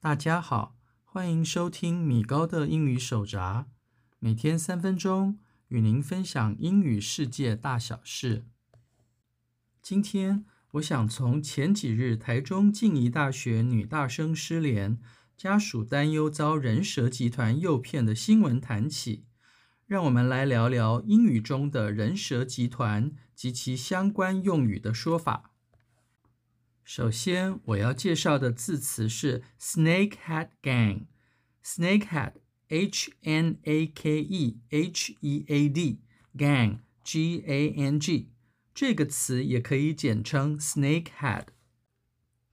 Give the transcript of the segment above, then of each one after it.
大家好，欢迎收听米高的英语手札，每天三分钟与您分享英语世界大小事。今天我想从前几日台中静宜大学女大生失联，家属担忧遭人蛇集团诱骗的新闻谈起。让我们来聊聊英语中的人蛇集团及其相关用语的说法。首先，我要介绍的字词是 snakehead gang。snakehead，h-n-a-k-e-h-e-a-d，gang，g-a-n-g，这个词也可以简称 snakehead。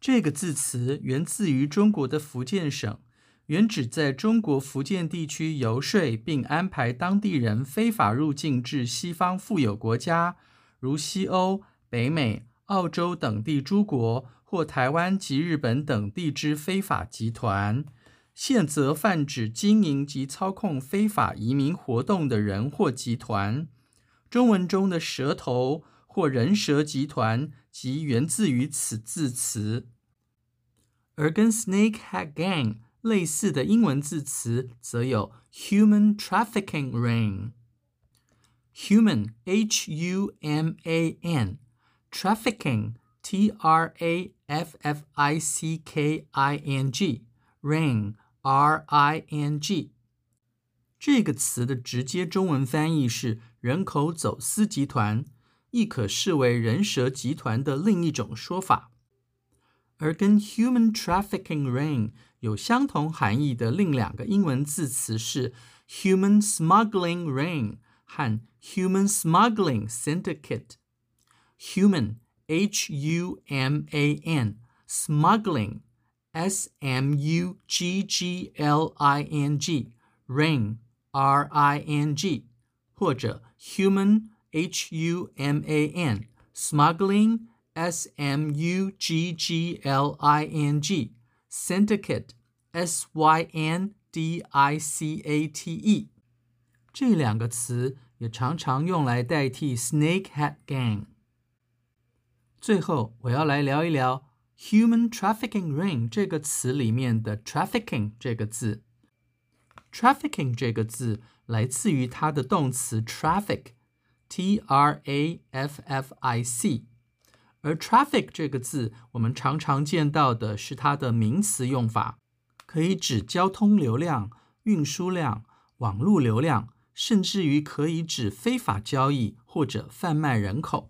这个字词源自于中国的福建省。原指在中国福建地区游说，并安排当地人非法入境至西方富有国家，如西欧、北美、澳洲等地诸国，或台湾及日本等地之非法集团。现则泛指经营及操控非法移民活动的人或集团。中文中的“蛇头”或“人蛇集团”即源自于此字词，而跟 “snakehead gang”。类似的英文字词则有 human trafficking ring”，human，h-u-m-a-n h-u-m-a-n，trafficking t-r-a-f-f-i-c-k-i-n-g，ring r-i-n-g。这个词的直接中文翻译是人口走私集团，亦可视为人蛇集团的另一种说法。而跟 human trafficking ring 有相同含义的另两个英文字词是 human smuggling ring 和 human smuggling syndicate。 human h-u-m-a-n smuggling s-m-u-g-g-l-i-n-g ring r-i-n-g 或者 human h-u-m-a-n smuggling S-M-U-G-G-L-I-N-G，syndicate，S-Y-N-D-I-C-A-T-E，这两个词也常常用来代替 snakehead gang。 最后，我要来聊一聊 human trafficking ring 这个词里面的 trafficking 这个字。trafficking 这个字来自于它的动词 traffic，T-R-A-F-F-I-C。而 traffic 这个字，我们常常见到的是它的名词用法，可以指交通流量、运输量、网络流量，甚至于可以指非法交易或者贩卖人口。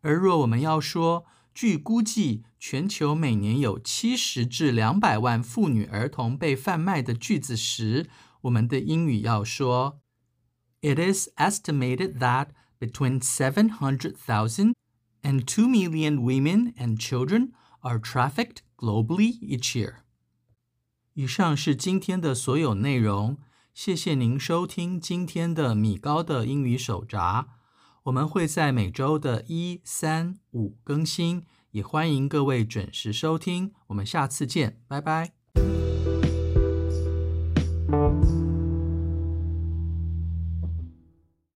而若我们要说，据估计，全球每年有七十至两百万妇女儿童被贩卖的句子时，我们的英语要说：It is estimated that Between seven hundred thousand and two million women and children are trafficked globally each year. 以上是今天的所有内容，谢谢您收听今天的米高的英语手札。我们会在每周的一、三、五更新，也欢迎各位准时收听。我们下次见，拜拜。